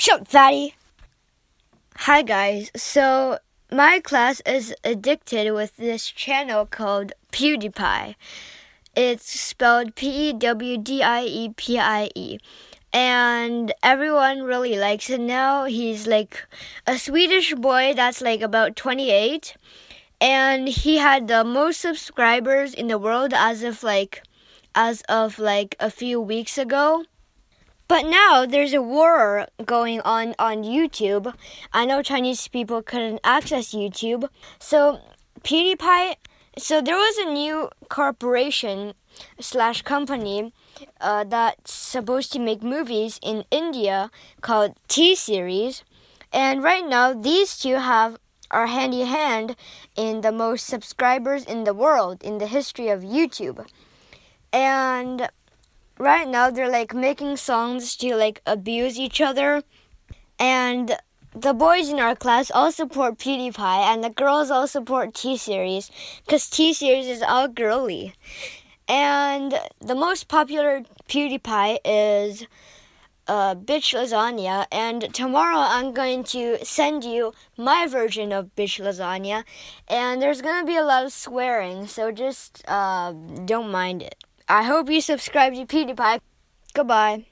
Shut, fatty! Hi, guys. So, my class is addicted with this channel called PewDiePie. It's spelled P E W D I E P I E. And everyone really likes it now. He's like a Swedish boy that's like about 28. And he had the most subscribers in the world as of like as of like a few weeks ago. But now there's a war going on on YouTube. I know Chinese people couldn't access YouTube. So PewDiePie, so there was a new corporation slash company uh, that's supposed to make movies in India called T Series. And right now these two have are hand in hand in the most subscribers in the world in the history of YouTube. And right now they're like making songs to like abuse each other. And the boys in our class all support PewDiePie, and the girls all support T Series because T Series is all girly. And the most popular PewDiePie is uh, Bitch Lasagna, and tomorrow I'm going to send you my version of Bitch Lasagna, and there's gonna be a lot of swearing, so just uh, don't mind it. I hope you subscribe to PewDiePie. Goodbye.